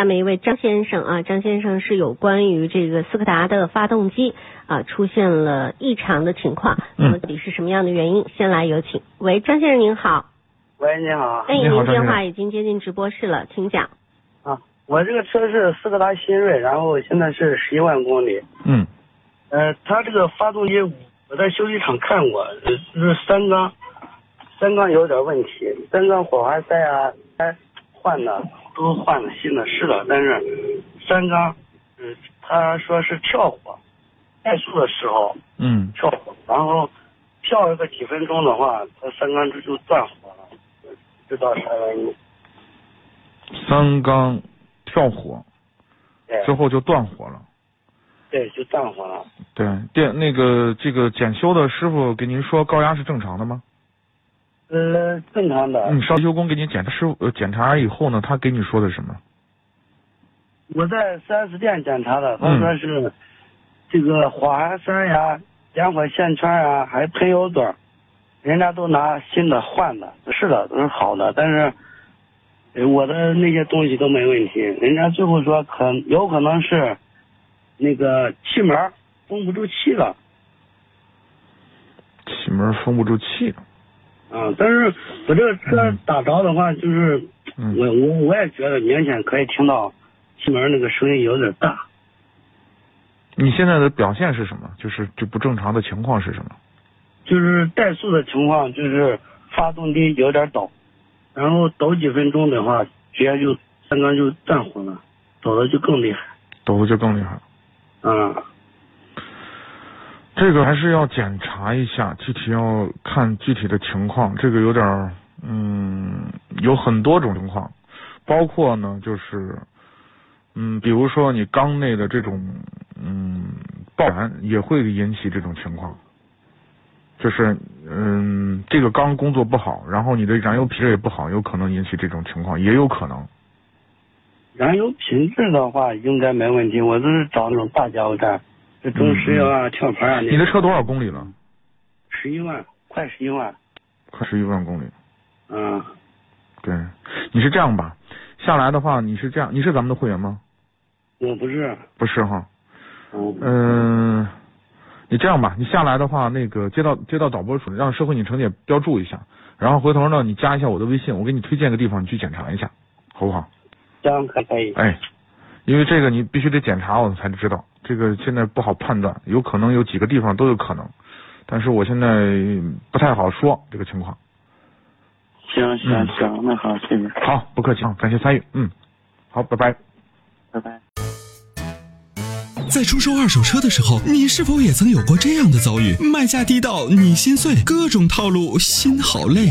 下面一位张先生啊，张先生是有关于这个斯柯达的发动机啊出现了异常的情况，那么到底是什么样的原因？先来有请。喂，张先生您好。喂，你好。哎，您电话已经接进直播室了，请讲。啊，我这个车是斯柯达新锐，然后现在是十一万公里。嗯。呃，它这个发动机我在修理厂看过，是三缸，三缸有点问题，三缸火花塞啊，该换的。都换了新的，是的，但是三缸，嗯，他说是跳火，怠速的时候，嗯，跳火，然后跳一个几分钟的话，它三缸就就断火了，知道啥原因？三缸跳火，之后就断火了，对，就断火了。对，电那个这个检修的师傅给您说高压是正常的吗？呃，正常的。你烧修工给你检查师傅检查以后呢，他给你说的什么？我在四 S 店检查的，他说是这个火花塞呀、点火线圈啊，还喷油嘴，人家都拿新的换的，是的，都是好的。但是我的那些东西都没问题，人家最后说可有可能是那个气门封不住气了。气门封不住气了。啊，但是我这个车打着的话，就是我我我也觉得明显可以听到气门那个声音有点大。你现在的表现是什么？就是就不正常的情况是什么？就是怠速的情况，就是发动机有点抖，然后抖几分钟的话，直接就三缸就断火了，抖的就更厉害。抖的就更厉害。嗯。这个还是要检查一下，具体要看具体的情况。这个有点嗯，有很多种情况，包括呢，就是嗯，比如说你缸内的这种嗯爆燃也会引起这种情况，就是嗯，这个缸工作不好，然后你的燃油品质也不好，有可能引起这种情况，也有可能。燃油品质的话应该没问题，我都是找那种大加油站。这中石油啊，壳牌啊，你的车多少公里了？十一万，快十一万，快十一万公里。嗯，对，你是这样吧？下来的话，你是这样，你是咱们的会员吗？我不是。不是哈。嗯。你这样吧，你下来的话，那个接到接到导播处，让社会你程姐标注一下，然后回头呢，你加一下我的微信，我给你推荐个地方，你去检查一下，好不好？这样可以。哎，因为这个你必须得检查，我们才知道。这个现在不好判断，有可能有几个地方都有可能，但是我现在不太好说这个情况。行行行，那好，谢谢。好，不客气，感谢参与，嗯，好，拜拜，拜拜。在出售二手车的时候，你是否也曾有过这样的遭遇？卖价低到你心碎，各种套路，心好累。